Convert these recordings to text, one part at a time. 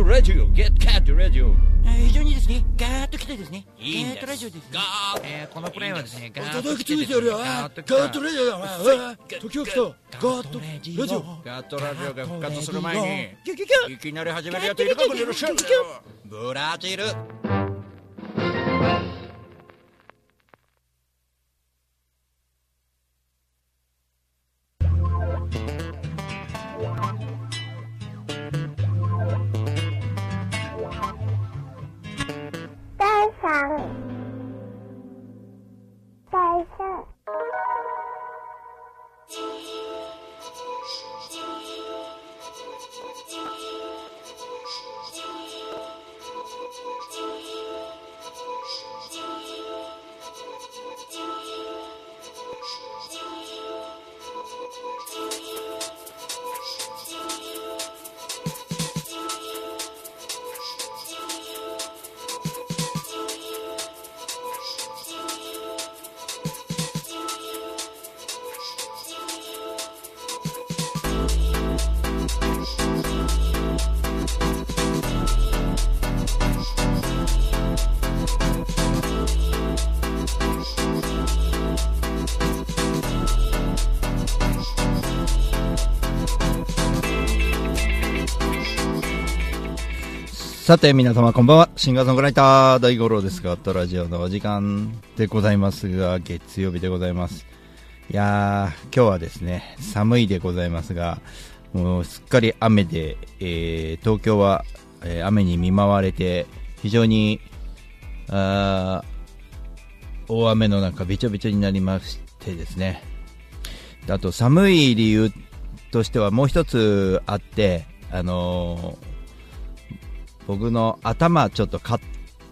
トラジオゲットカットラジオ。非常にですね、ガーッと来てですね、いいんです。ガーッとラジオですね。ガーえーこのプレイはですね、ガーッと来てですね。ガガーッとラジオだ。時が来た。ガーッとラジオ。ガットラジオが復活する前にいきなり始めるやついるかもしれませブラジルさて皆様こんばんは。シンガーソングライター大五郎ですがットラジオのお時間でございますが月曜日でございます。いやー今日はですね寒いでございますがもうすっかり雨で、えー東京は、えー雨に見舞われて非常にあ大雨の中びちょびちょになりましてですね。あと寒い理由としてはもう一つあってあのー僕の頭ちょっと買っ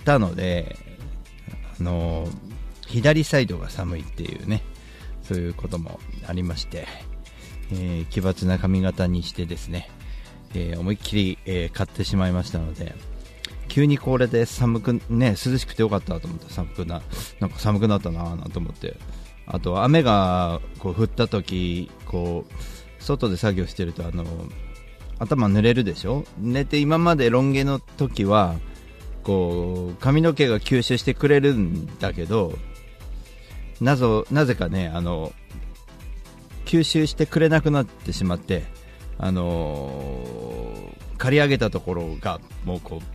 たので、あの左サイドが寒いっていうね、そういうこともありまして、えー奇抜な髪型にしてですね、えー思いっきり、えー買ってしまいましたので、急にこれで寒く、ね、涼しくてよかったと思って寒くな、なんか寒くなったなぁなんて思って、あと雨がこう降った時、こう、外で作業してるとあの頭濡れるでしょ？寝て今までロン毛の時はこう髪の毛が吸収してくれるんだけどなぞなぜかねあの吸収してくれなくなってしまってあの刈り上げたところがもうこう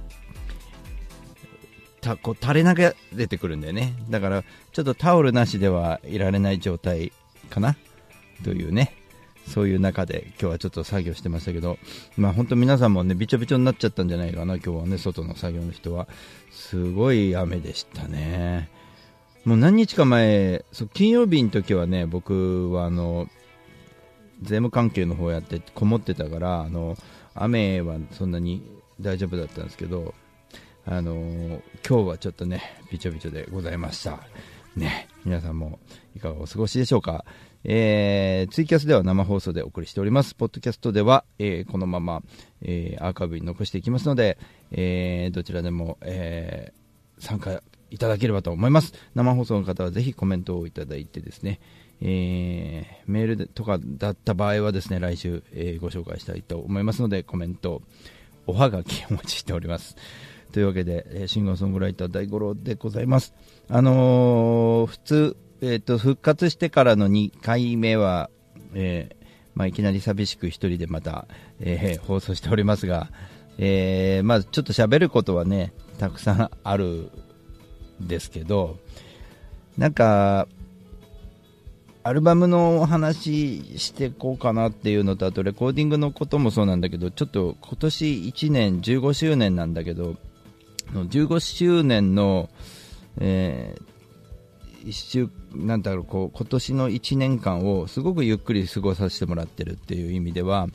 たこう垂れ流れてくるんだよね。だからちょっとタオルなしではいられない状態かな？というね。そういう中で今日はちょっと作業してましたけど、まあ本当皆さんもね、びちょびちょになっちゃったんじゃないかな、今日はね、外の作業の人は。すごい雨でしたね。もう何日か前、そう金曜日の時はね、僕はあの、税務関係の方やってこもってたから、あの、雨はそんなに大丈夫だったんですけど、あの今日はちょっとね、びちょびちょでございました。ね、皆さんもいかがお過ごしでしょうか。えーツイキャスでは生放送でお送りしております。ポッドキャストでは、えーこのまま、えーアーカイブに残していきますので、えーどちらでも、えー参加いただければと思います。生放送の方はぜひコメントをいただいてですね、えーメールでとかだった場合はですね、来週、えーご紹介したいと思いますので、コメント、おはがきお待ちしております。というわけで、えーシンガーソングライター大五郎でございます。あのー普通、えっ、と、復活してからの2回目は、えーまあ、いきなり寂しく一人でまた、えー放送しておりますが、えーまあ、ちょっと喋ることはね、たくさんあるんですけど、なんか、アルバムのお話していこうかなっていうのと、あとレコーディングのこともそうなんだけど、ちょっと今年1年15周年なんだけど、15周年の、えー一週なんだろうこう今年の1年間をすごくゆっくり過ごさせてもらってるっていう意味では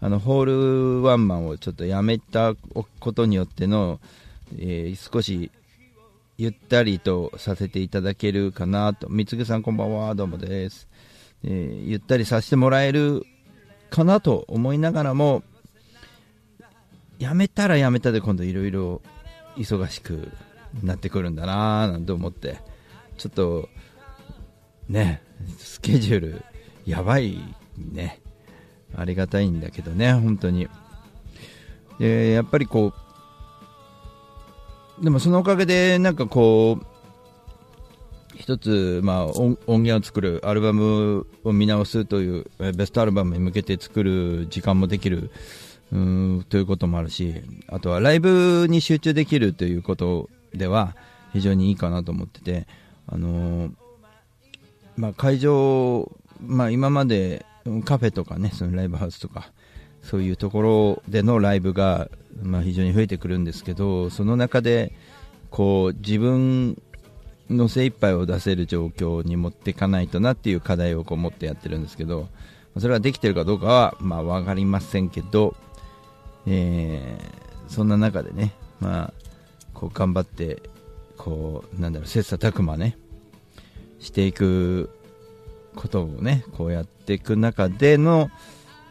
あのホールワンマンをちょっとやめたことによっての、えー少しゆったりとさせていただけるかなと。三つさんこんばんは。どうもです、えーゆったりさせてもらえるかなと思いながらもやめたらやめたで今度いろいろ忙しくなってくるんだなぁなんて思って。ちょっとねスケジュールやばいね。ありがたいんだけどね本当に。でやっぱりこうでもそのおかげでなんかこう一つ、まあ、音源を作るアルバムを見直すというベストアルバムに向けて作る時間もできるうんということもあるしあとはライブに集中できるということでは非常にいいかなと思ってて、あのーまあ、会場、まあ、今までカフェとかねそのライブハウスとかそういうところでのライブが、まあ、非常に増えてくるんですけどその中でこう自分の精一杯を出せる状況に持っていかないとなっていう課題をこう持ってやってるんですけどそれはできてるかどうかはまあ分かりませんけど、えーそんな中でね、まあ、こう頑張ってこうなんだろう切磋琢磨ねしていくことをねこうやっていく中での、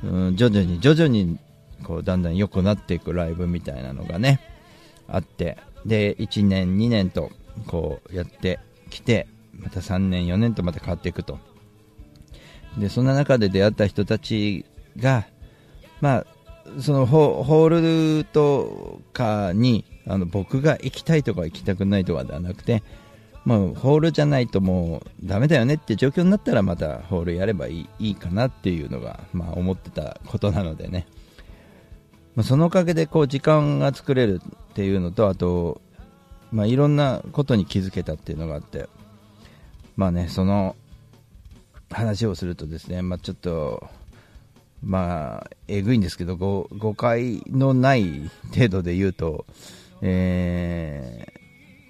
うん、徐々に徐々にこうだんだん良くなっていくライブみたいなのがねあってで1年2年とこうやってきてまた3年4年とまた変わっていくと。でそんな中で出会った人たちがまあそのホホールとかにあの僕が行きたいとか行きたくないとかではなくてもうホールじゃないともうダメだよねって状況になったらまたホールやればいいいいかなっていうのが、まあ、思ってたことなのでね、まあ、そのおかげでこう時間が作れるっていうのとあと、まあ、いろんなことに気づけたっていうのがあって。まあねその話をするとですね、まあ、ちょっとまあえぐいんですけど誤誤解のない程度で言うと、えー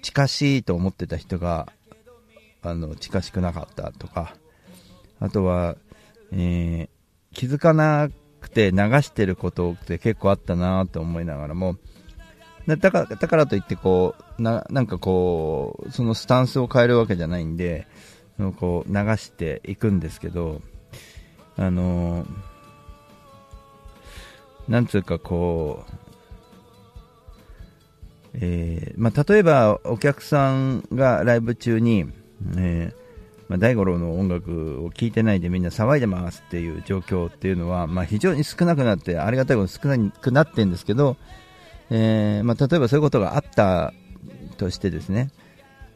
近しいと思ってた人があの近しくなかったとかあとは、えー気づかなくて流してることって結構あったなと思いながらもだからだからといってこうななんかこうそのスタンスを変えるわけじゃないんでこう流していくんですけどあのなんつうかこうえーまあ、例えばお客さんがライブ中に、えーまあ、大五郎の音楽を聴いてないでみんな騒いでますっていう状況っていうのは、まあ、非常に少なくなってありがたいこと少なくなってるんですけど、えーまあ、例えばそういうことがあったとしてですね、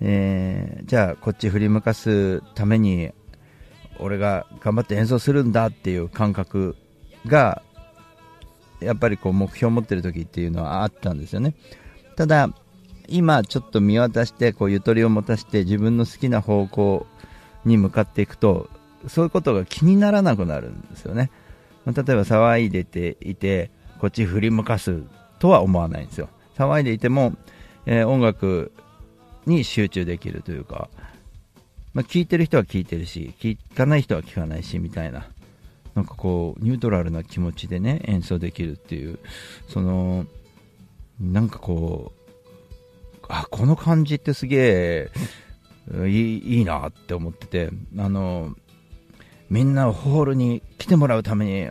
えーじゃあこっち振り向かすために俺が頑張って演奏するんだっていう感覚がやっぱりこう目標を持ってる時っていうのはあったんですよね。ただ、今ちょっと見渡してこうゆとりを持たして自分の好きな方向に向かっていくとそういうことが気にならなくなるんですよね。まあ例えば騒いでていてこっち振り向かすとは思わないんですよ。騒いでいても、えー音楽に集中できるというか、まあ、聞いてる人は聞いてるし聞かない人は聞かないしみたいななんかこうニュートラルな気持ちでね演奏できるっていうそのなんかこう、あ、この感じってすげえ、いいなって思ってて、あの、みんなホールに来てもらうために、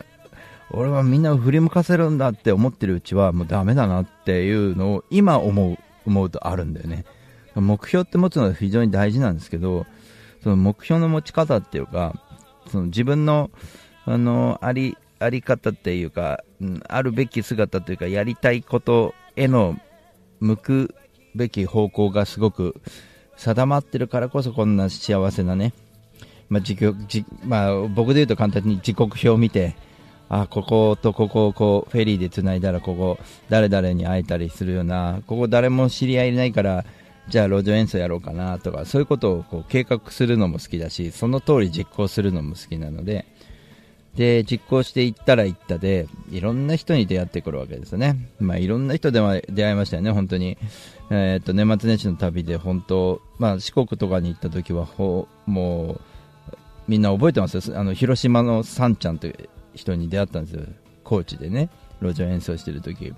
俺はみんなを振り向かせるんだって思ってるうちはもうダメだなっていうのを今思う、思うとあるんだよね。目標って持つのは非常に大事なんですけど、その目標の持ち方っていうか、その自分の、あの、あり、あり方っていうか、あるべき姿というか、やりたいことへの向くべき方向がすごく定まってるからこそこんな幸せなね、まあ自自まあ、僕で言うと簡単に時刻表を見てあこことここをこうフェリーでつないだらここ誰々に会えたりするようなここ誰も知り合いいないからじゃあ路上演奏やろうかなとかそういうことをこう計画するのも好きだしその通り実行するのも好きなのでで実行していったらいったでいろんな人に出会ってくるわけですよね、まあ、いろんな人で出会いましたよね、本当に、えー、と年末年始の旅で本当、まあ、四国とかに行った時はほもうみんな覚えてますよ。あの広島のさんちゃんという人に出会ったんですよ、高知でね、路上演奏してる時。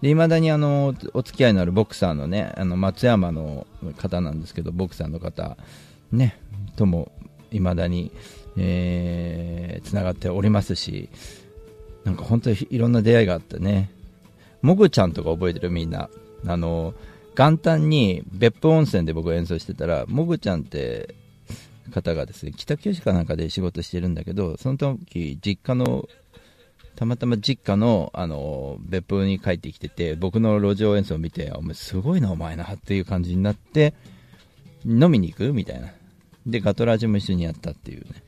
で未だにあのお付き合いのあるボクサーのねあの松山の方なんですけどボクサーの方、ね、とも未だにえー、つながっておりますし、なんか本当にいろんな出会いがあってね、もぐちゃんとか覚えてる？みんな、あの元旦に別府温泉で僕演奏してたら、もぐちゃんって方がですね北九州かなんかで仕事してるんだけど、その時実家のたまたま実家の、あの、別府に帰ってきてて、僕の路上演奏を見て、お前すごいな、お前な、っていう感じになって、飲みに行く？みたいな。で、ガトラジも一緒にやったっていうね。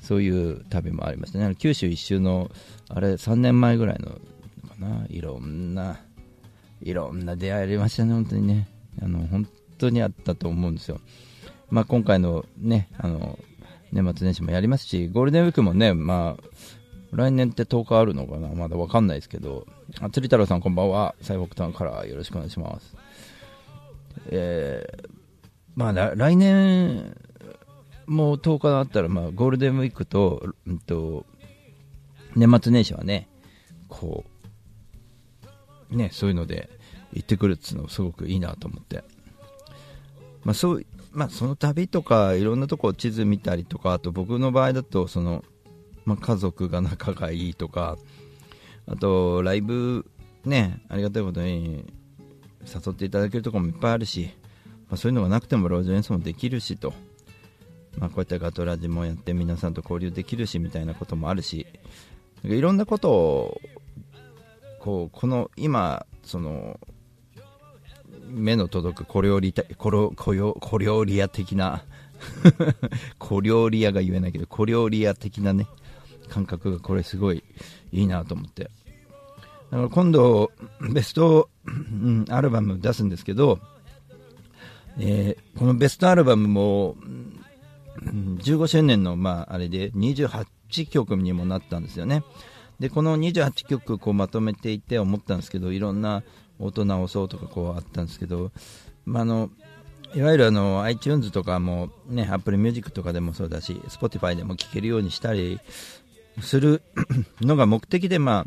そういう旅もありましたね。九州一周の、あれ、3年前ぐらいの、かな。いろんな、いろんな出会いありましたね、本当にね。あの、本当にあったと思うんですよ。まあ、今回のね、あの、年末年始もやりますし、ゴールデンウィークもね、まあ、来年って10日あるのかなまだわかんないですけど、あ釣太郎さんこんばんは。最北端からよろしくお願いします。えー、まあ、来年、もう10日あったら、まあ、ゴールデンウィークと、うんと、年末年始はね、こう、ね、そういうので行ってくるっていうのすごくいいなと思って。まあ、そう、まあ、その旅とか、いろんなとこ地図見たりとか、あと僕の場合だと、その、まあ、家族が仲がいいとか、あと、ライブ、ね、ありがたいことに誘っていただけるところもいっぱいあるし、まあ、そういうのがなくても路上演奏もできるしと、まあ、こういったガトラジもやって皆さんと交流できるしみたいなこともあるし、いろんなことを、こう、この今、その、目の届く小料理小小小料理屋的な小料理屋が言えないけど小料理屋的なね感覚がこれすごいいいなと思って。だから今度ベスト、アルバム出すんですけど、えーこのベストアルバムも15周年のまああれで28曲にもなったんですよね。でこの28曲こうまとめていて思ったんですけどいろんな音直そうとかこうあったんですけど、まあ、あのいわゆるあの iTunes とかも、ね、Apple Music とかでもそうだし Spotify でも聴けるようにしたりする のが目的で、まあ、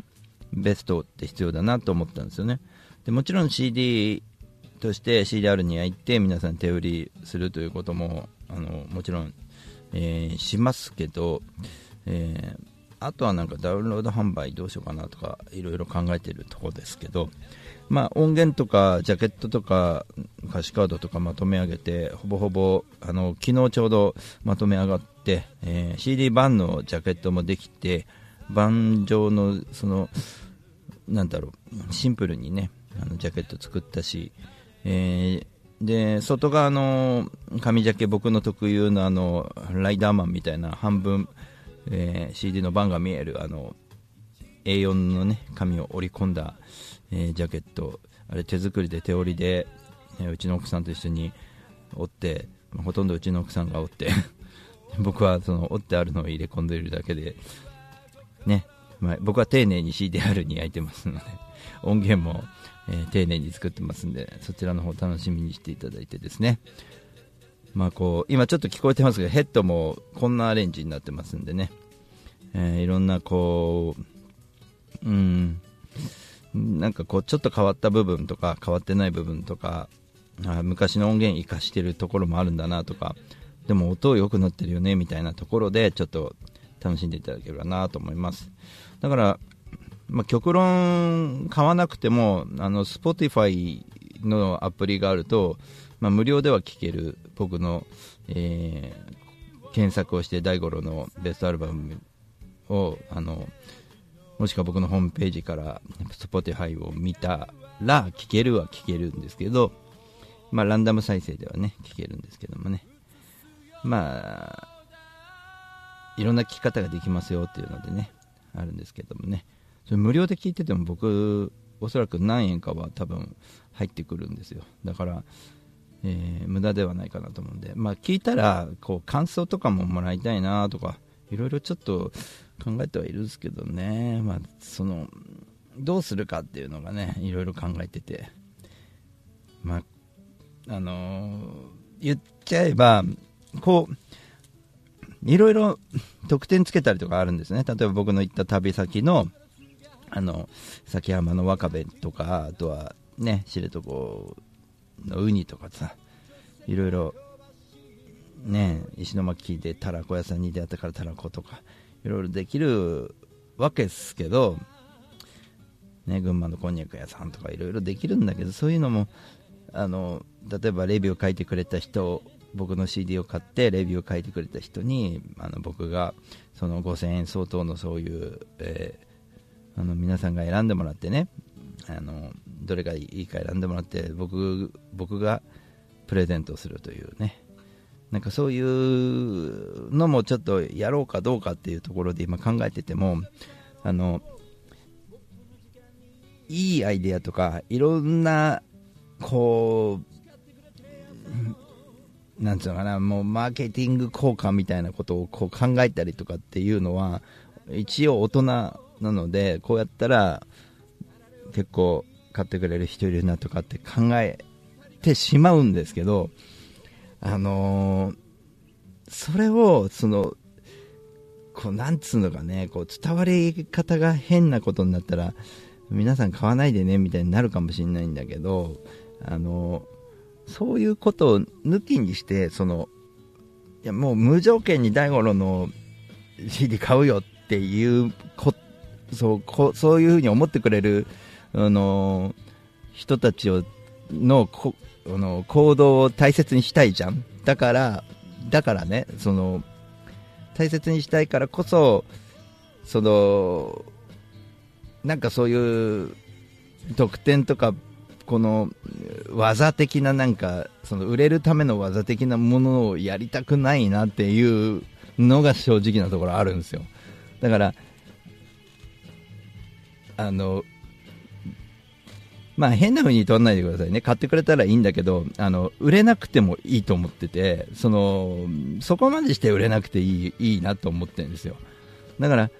ベストって必要だなと思ったんですよね。でもちろん CD として CDR に焼いて皆さん手売りするということもあのもちろん、えーしますけど、えーあとはなんかダウンロード販売どうしようかなとかいろいろ考えているところですけど、まあ、音源とかジャケットとか歌詞カードとかまとめ上げてほぼほぼあの昨日ちょうどまとめ上がって、えー CD 版のジャケットもできて盤上のそのなんだろうシンプルにねあのジャケット作ったし、えーで外側の紙ジャケ僕の特有のあのライダーマンみたいな半分、えー CD の版が見えるあの A4 のね紙を折り込んだ、えージャケットあれ手作りで手織りで、えーうちの奥さんと一緒に折ってほとんどうちの奥さんが折って 僕はその折ってあるのを入れ込んでいるだけでね、まあ、僕は丁寧に CDR に焼いてますので音源も、えー丁寧に作ってますんでそちらの方楽しみにしていただいてですね。まあこう今ちょっと聞こえてますけどヘッドもこんなアレンジになってますんでね、えーいろんなこううんなんかこうちょっと変わった部分とか変わってない部分とかあ昔の音源生かしてるところもあるんだなとかでも音良くなってるよねみたいなところでちょっと楽しんでいただければなと思います。だから、まあ、極論買わなくてもあの Spotify のアプリがあると、まあ、無料では聴ける僕の、えー検索をして大五郎のベストアルバムをあのもしくは僕のホームページから Spotify を見たら聴けるは聴けるんですけど、まあ、ランダム再生ではね聴けるんですけどもね。まあいろんな聴き方ができますよっていうのでねあるんですけどもね。それ無料で聴いてても僕おそらく何円かは多分入ってくるんですよ。だから、えー無駄ではないかなと思うんで。まあ聞いたらこう感想とかももらいたいなとかいろいろちょっと考えてはいるんですけどね。まあそのどうするかっていうのがねいろいろ考えてて。まああのー言っちゃえばこういろいろ得点つけたりとかあるんですね。例えば僕の行った旅先のあの崎山のわかべとかあとはね知床のウニとかさいろいろね石巻でたらこ屋さんに出会ったからたらことかいろいろできるわけですけどね、群馬のこんにゃく屋さんとかいろいろできるんだけどそういうのもあの例えばレビューを書いてくれた人僕の CD を買ってレビューを書いてくれた人にあの僕がその5000円相当のそういう、えーあの皆さんが選んでもらってねあのどれがいいか選んでもらって僕僕がプレゼントするというね。なんかそういうのもちょっとやろうかどうかっていうところで今考えててもあのいいアイデアとかいろんなこうなんつうのかなもうマーケティング効果みたいなことをこう考えたりとかっていうのは一応大人なのでこうやったら結構買ってくれる人いるなとかって考えてしまうんですけどあのーそれをそのこうなんつうのかねこう伝わり方が変なことになったら皆さん買わないでねみたいになるかもしれないんだけどあのそういうことを抜きにしてそのいやもう無条件に大五郎の CD 買うよっていうこそうこそういうふうに思ってくれるあの人たちをのこあの行動を大切にしたいじゃん。だからだからねその大切にしたいからこそそのなんかそういう得点とかこの技的ななんかその売れるための技的なものをやりたくないなっていうのが正直なところあるんですよ。だからあのまあ変な風に取らないでくださいね。買ってくれたらいいんだけどあの売れなくてもいいと思っててそのそこまでして売れなくていいいいなと思ってるんですよ。だから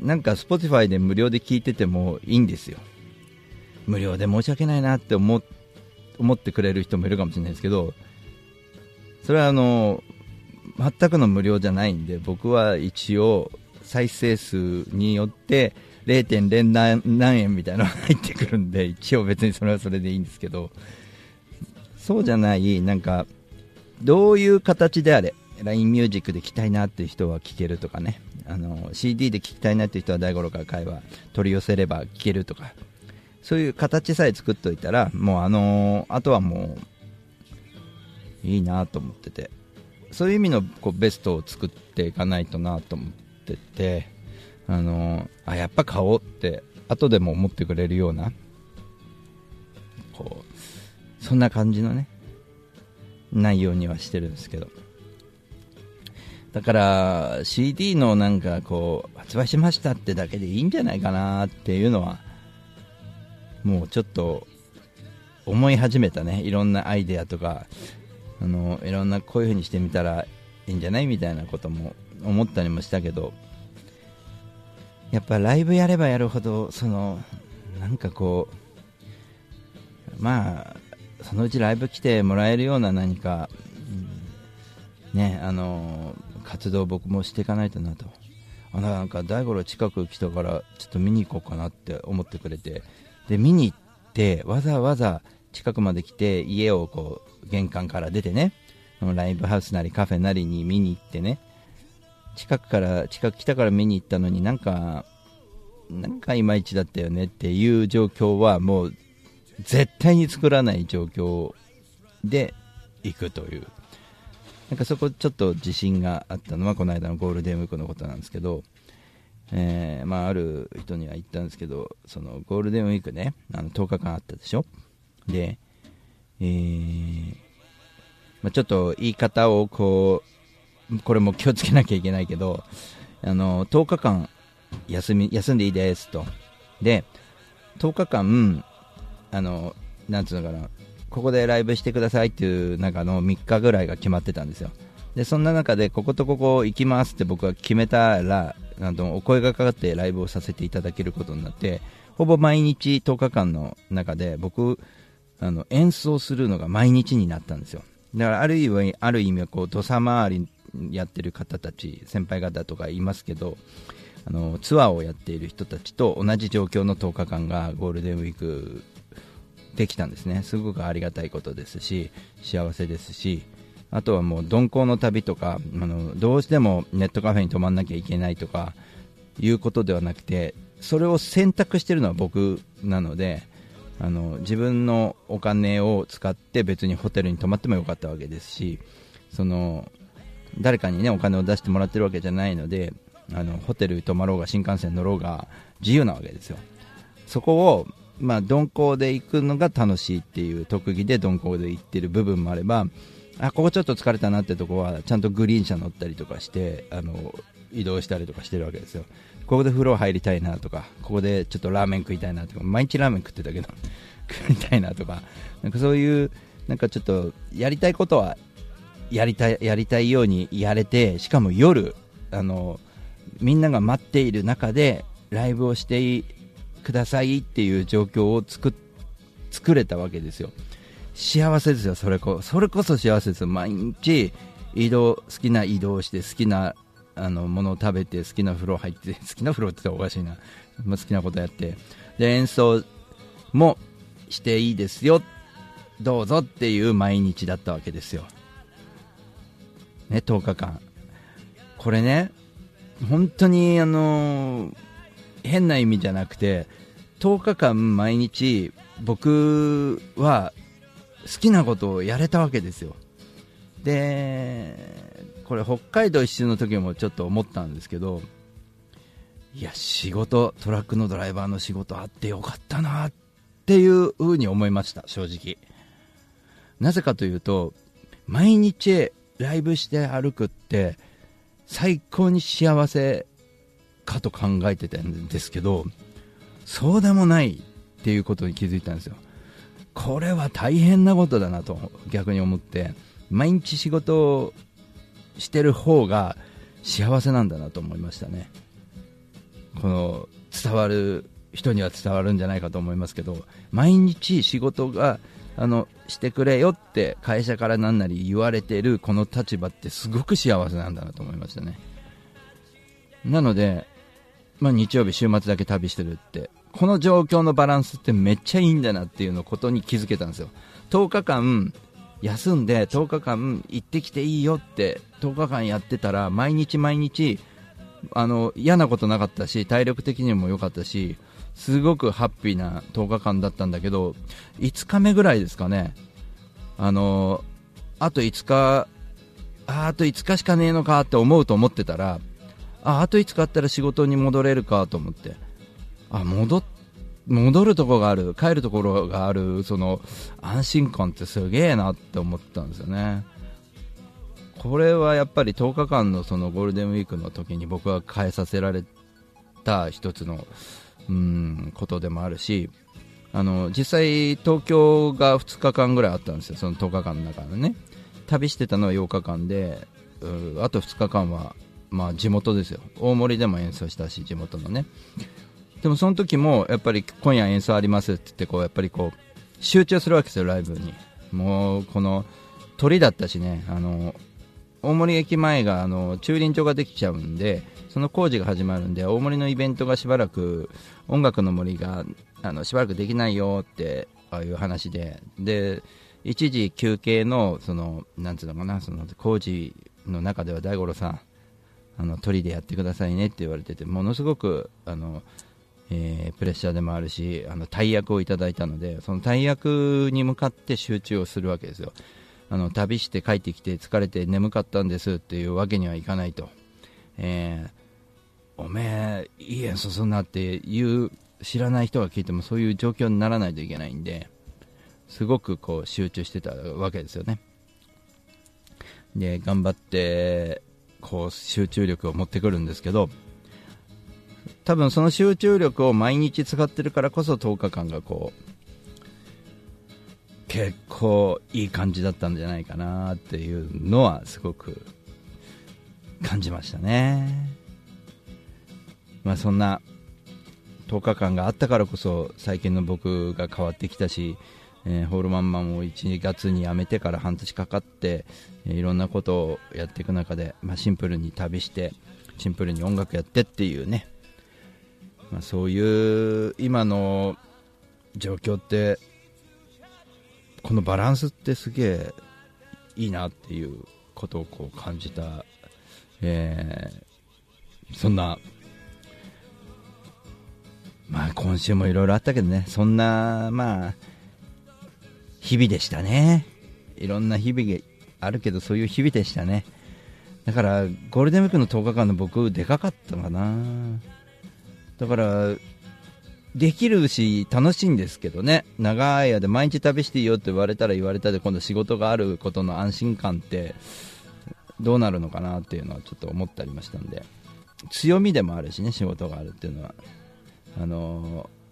なんか Spotify で無料で聞いててもいいんですよ。無料で申し訳ないなって思思ってくれる人もいるかもしれないですけどそれはあの全くの無料じゃないんで僕は一応再生数によって 0. 何何円みたいなのが入ってくるんで一応別にそれはそれでいいんですけど。そうじゃないなんかどういう形であれ LINE ミュージックで聴きたいなっていう人は聴けるとかね。あの CD で聴きたいなっていう人は大五郎から会話取り寄せれば聴けるとかそういう形さえ作っておいたらもうあのあとはもういいなと思ってて。そういう意味のこうベストを作っていかないとなと思ってて。あのあやっぱ買おうって後でも思ってくれるようなこうそんな感じのね内容にはしてるんですけど。だから CD のなんかこう発売しましたってだけでいいんじゃないかなっていうのはもうちょっと思い始めたね。いろんなアイデアとかあのいろんなこういう風にしてみたらいいんじゃないみたいなことも思ったりもしたけどやっぱライブやればやるほどそのなんかこうまあそのうちライブ来てもらえるような何か、うんねあの活動を僕もしていかないとなと。あなんか大五郎近く来たからちょっと見に行こうかなって思ってくれて。で見に行ってわざわざ近くまで来て家をこう玄関から出てねライブハウスなりカフェなりに見に行ってね。近くから近く来たから見に行ったのになんかなんかいまいちだったよねっていう状況はもう絶対に作らない状況で行くという。なんかそこちょっと自信があったのはこの間のゴールデンウィークのことなんですけど、えまあ、ある人には言ったんですけどそのゴールデンウィークねあの10日間あったでしょ？で、えまあ、ちょっと言い方をこうこれも気をつけなきゃいけないけどあの10日間休み休んでいいですと。で10日間あのなんつうのかなここでライブしてくださいっていう中の3日ぐらいが決まってたんですよ。でそんな中でこことここ行きますって僕は決めたらなんとお声がかかってライブをさせていただけることになってほぼ毎日10日間の中で僕あの演奏するのが毎日になったんですよ。だからある意味ある意味はこう土佐回りやってる方たち先輩方とかいますけどあのツアーをやっている人たちと同じ状況の10日間がゴールデンウィークできたんですね。すごくありがたいことですし幸せですしあとはもう鈍行の旅とかあのどうしてもネットカフェに泊まんなきゃいけないとかいうことではなくてそれを選択しているのは僕なのであの自分のお金を使って別にホテルに泊まってもよかったわけですしその誰かにねお金を出してもらってるわけじゃないのであのホテル泊まろうが新幹線乗ろうが自由なわけですよ。そこをまあ鈍行で行くのが楽しいっていう特技で鈍行で行ってる部分もあればあここちょっと疲れたなってとこはちゃんとグリーン車乗ったりとかしてあの移動したりとかしてるわけですよ。ここで風呂入りたいなとかここでちょっとラーメン食いたいなとか毎日ラーメン食ってたけど 食いたいなとかなんかそういうなんかちょっとやりたいことはやりたいやりたいようにやれてしかも夜あのみんなが待っている中でライブをしてくださいっていう状況を作作れたわけですよ。幸せですよそれこそれこそ幸せですよ。毎日移動好きな移動して好きなあのものを食べて好きな風呂入って好きな風呂って言ったらおかしいな、ま、好きなことやって。で演奏もしていいですよ。どうぞっていう毎日だったわけですよ。ね10日間。これね本当にあの変な意味じゃなくて10日間毎日僕は好きなことをやれたわけですよ。でこれ北海道一周の時もちょっと思ったんですけどいや仕事トラックのドライバーの仕事あってよかったなっていう風に思いました正直。なぜかというと毎日ライブして歩くって最高に幸せかと考えてたんですけどそうでもないっていうことに気づいたんですよ。これは大変なことだなと逆に思って。毎日仕事をしてる方が幸せなんだなと思いましたね。この伝わる人には伝わるんじゃないかと思いますけど毎日仕事があのしてくれよって会社から何なり言われてるこの立場ってすごく幸せなんだなと思いましたね。なので、まあ、日曜日週末だけ旅してるってこの状況のバランスってめっちゃいいんだなっていうのことに気づけたんですよ。10日間休んで10日間行ってきていいよって10日間やってたら毎日毎日あの嫌なことなかったし体力的にも良かったしすごくハッピーな10日間だったんだけど5日目ぐらいですかね。あのあと5日ああと5日しかねえのかって思うと思ってたらああと5日あったら仕事に戻れるかと思って。あ戻戻るところがある。帰るところがある。その安心感ってすげえなって思ったんですよね。これはやっぱり10日間のそのゴールデンウィークの時に僕は変えさせられた一つのうんことでもあるしあの実際東京が2日間ぐらいあったんですよ。その10日間の中でね。旅してたのは8日間であと2日間はまあ地元ですよ。大森でも演奏したし地元のね。でもその時もやっぱり今夜演奏ありますって言ってこうやっぱりこう集中するわけですよライブに。もうこの鳥だったしね。あの大森駅前があの駐輪場ができちゃうんでその工事が始まるんで大森のイベントがしばらく音楽の森があのしばらくできないよってああいう話で。で一時休憩のそのなんつうのかなその工事の中では大五郎さんあの鳥でやってくださいねって言われててものすごくあのえー、プレッシャーでもあるしあの大役をいただいたのでその大役に向かって集中をするわけですよ。あの旅して帰ってきて疲れて眠かったんですっていうわけにはいかないと、えー、おめえいい演奏すんなっていう知らない人が聞いてもそういう状況にならないといけないんですごくこう集中してたわけですよね。で頑張ってこう集中力を持ってくるんですけど多分その集中力を毎日使ってるからこそ10日間がこう結構いい感じだったんじゃないかなっていうのはすごく感じましたね。まあそんな10日間があったからこそ最近の僕が変わってきたし、えー、ホールマンマンを1月に辞めてから半年かかって、え、いろんなことをやっていく中で、まあ、シンプルに旅してシンプルに音楽やってっていうね。まあ、そういう今の状況ってこのバランスってすげえいいなっていうことをこう感じた、えー、そんな、まあ今週もいろいろあったけどね、そんな、まあ、日々でしたね。いろんな日々があるけど、そういう日々でしたね。だからゴールデンウィークの10日間の僕でかかったかなだからできるし楽しいんですけどね。長い間毎日旅していいよって言われたら言われたで今度仕事があることの安心感ってどうなるのかなっていうのはちょっと思ったりましたんで。強みでもあるしね仕事があるっていうのは。あのー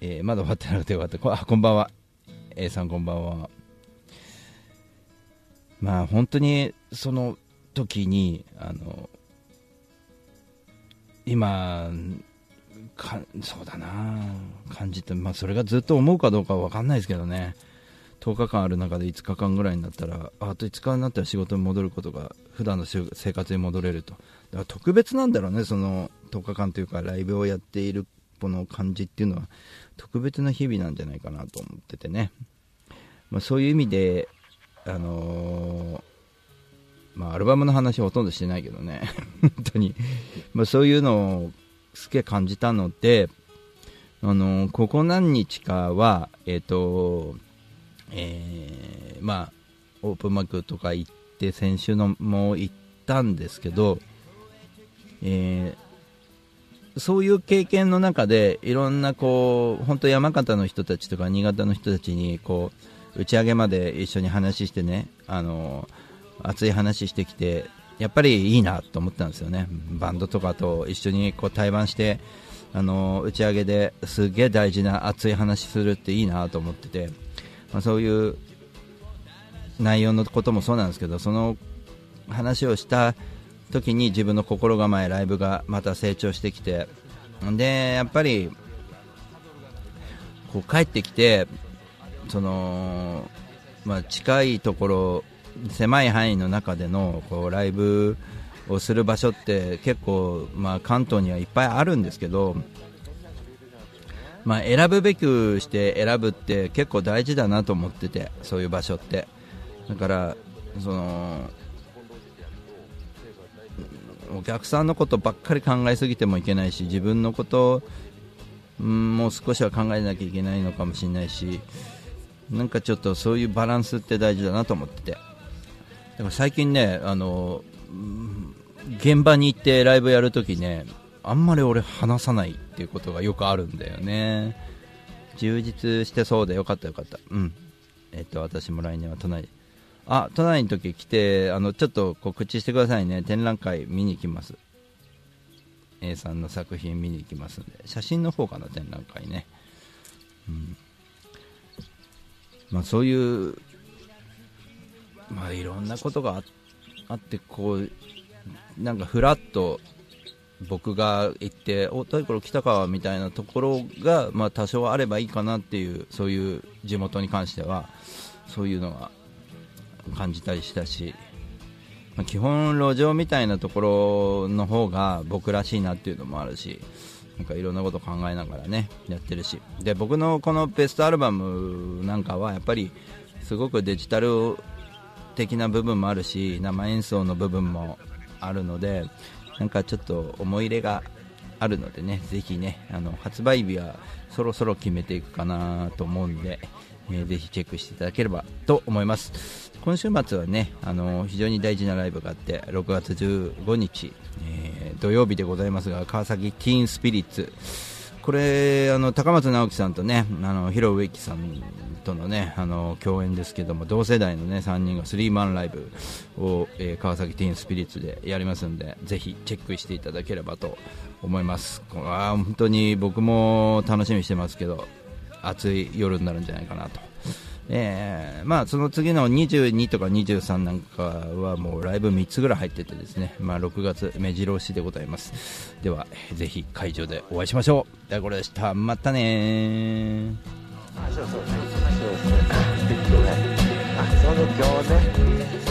えーまだ終わってなくてよかった。こ あこんばんは。A さんこんばんは。まあ本当にその時にあの今かそうだな。感じて、まあ、それがずっと思うかどうかは分かんないですけどね。10日間ある中で5日間ぐらいになったらあと5日になったら仕事に戻ることが普段の生活に戻れると。だから特別なんだろうねその10日間というかライブをやっているこの感じっていうのは。特別な日々なんじゃないかなと思っててね、まあ、そういう意味であのーまあ、アルバムの話はほとんどしてないけどね。本当に、まあ、そういうのをすげえ感じたので、あのここ何日かは、えっ、と、えーまあ、オープンマックとか行って、先週のも行ったんですけど、えーそういう経験の中で、いろんなこう、本当山形の人たちとか新潟の人たちに、こう、打ち上げまで一緒に話してね、あの熱い話してきて、やっぱりいいなと思ったんですよね、バンドとかと一緒にこう対バンして、あの打ち上げですげえ大事な熱い話するっていいなと思ってて、まあ、そういう内容のこともそうなんですけど、その話をした時に自分の心構え、ライブがまた成長してきて、でやっぱりこう帰ってきて、そのまあ、近いところ、狭い範囲の中でのこうライブをする場所って結構、まあ、関東にはいっぱいあるんですけど、まあ、選ぶべくして選ぶって結構大事だなと思っててそういう場所って。だからそのお客さんのことばっかり考えすぎてもいけないし自分のこともう少しは考えなきゃいけないのかもしれないしなんかちょっとそういうバランスって大事だなと思ってて。だから最近ねあの現場に行ってライブやるときねあんまり俺話さないっていうことがよくあるんだよね。充実してそうでよかったよかった。うん。えっと私も来年は都内。あ都内の時来てあのちょっと告知してくださいね。展覧会見に行きます。A さんの作品見に行きますんで。写真の方かな展覧会ね。うん。まあそういうまあいろんなことがあってこうなんかフラッと僕が行ってお太鼓来たかみたいなところが、まあ、多少あればいいかなっていうそういう地元に関してはそういうのが感じたりしたし、まあ、基本路上みたいなところの方が僕らしいなっていうのもあるしなんかいろんなこと考えながらねやってるし。で僕のこのベストアルバムなんかはやっぱりすごくデジタル的な部分もあるし生演奏の部分もあるのでなんかちょっと思い入れがあるのでねぜひねあの発売日はそろそろ決めていくかなと思うんで、えーぜひチェックしていただければと思います。今週末はねあの非常に大事なライブがあって6月15日、えー土曜日でございますが川崎ティーンスピリッツこれあの高松直樹さんとねあのヒロ植木さんとのねあの共演ですけども同世代のね3人がスリーマンライブを、えー川崎ティーンスピリッツでやりますんでぜひチェックしていただければと思います。これは本当に僕も楽しみにしてますけど暑い夜になるんじゃないかなと。えーまあ、その次の22とか23なんかはもうライブ3つぐらい入っててですね、まあ、6月目白押しでございます。ではぜひ会場でお会いしましょう。ではこれでした。またね ah, sono piove,